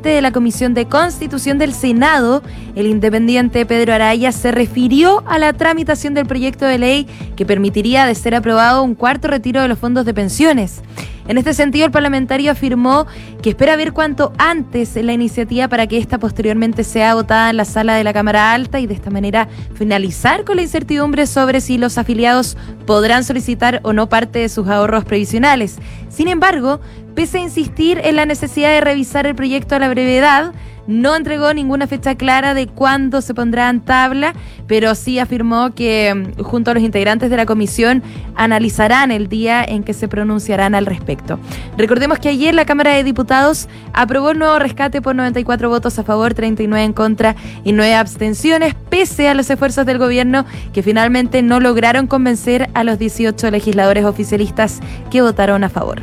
de la Comisión de Constitución del Senado, el independiente Pedro Araya se refirió a la tramitación del proyecto de ley que permitiría, de ser aprobado, un cuarto retiro de los fondos de pensiones. En este sentido, el parlamentario afirmó que espera ver cuanto antes la iniciativa para que esta posteriormente sea votada en la sala de la Cámara Alta y de esta manera finalizar con la incertidumbre sobre si los afiliados podrán solicitar o no parte de sus ahorros previsionales. Sin embargo, pese a insistir en la necesidad de revisar el proyecto a la brevedad, no entregó ninguna fecha clara de cuándo se pondrá en tabla, pero sí afirmó que mm, junto a los integrantes de la comisión analizarán el día en que se pronunciarán al respecto. Recordemos que ayer la Cámara de Diputados aprobó el nuevo rescate por 94 votos a favor, 39 en contra y 9 abstenciones, pese a los esfuerzos del gobierno que finalmente no lograron convencer a los 18 legisladores oficialistas que votaron a favor.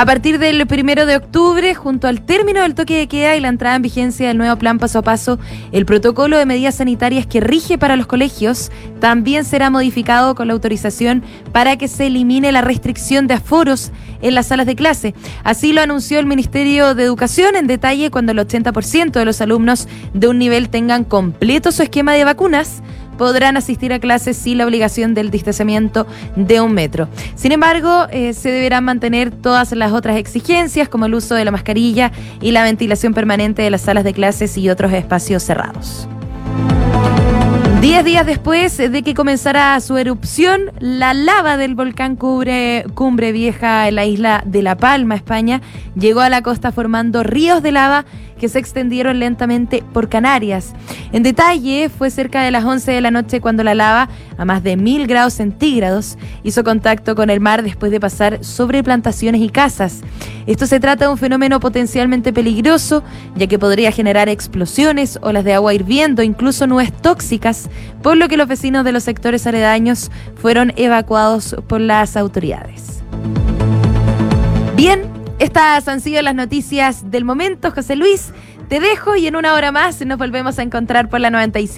A partir del primero de octubre, junto al término del toque de queda y la entrada en vigencia del nuevo plan paso a paso, el protocolo de medidas sanitarias que rige para los colegios también será modificado con la autorización para que se elimine la restricción de aforos en las salas de clase. Así lo anunció el Ministerio de Educación en detalle cuando el 80% de los alumnos de un nivel tengan completo su esquema de vacunas podrán asistir a clases sin la obligación del distanciamiento de un metro. Sin embargo, eh, se deberán mantener todas las otras exigencias, como el uso de la mascarilla y la ventilación permanente de las salas de clases y otros espacios cerrados. Diez días después de que comenzara su erupción, la lava del volcán Cumbre Vieja en la isla de La Palma, España, llegó a la costa formando ríos de lava que se extendieron lentamente por Canarias. En detalle, fue cerca de las 11 de la noche cuando la lava, a más de mil grados centígrados, hizo contacto con el mar después de pasar sobre plantaciones y casas. Esto se trata de un fenómeno potencialmente peligroso, ya que podría generar explosiones, olas de agua hirviendo, incluso nubes tóxicas, por lo que los vecinos de los sectores aledaños fueron evacuados por las autoridades. Bien, estas han sido las noticias del momento, José Luis. Te dejo y en una hora más nos volvemos a encontrar por la 95.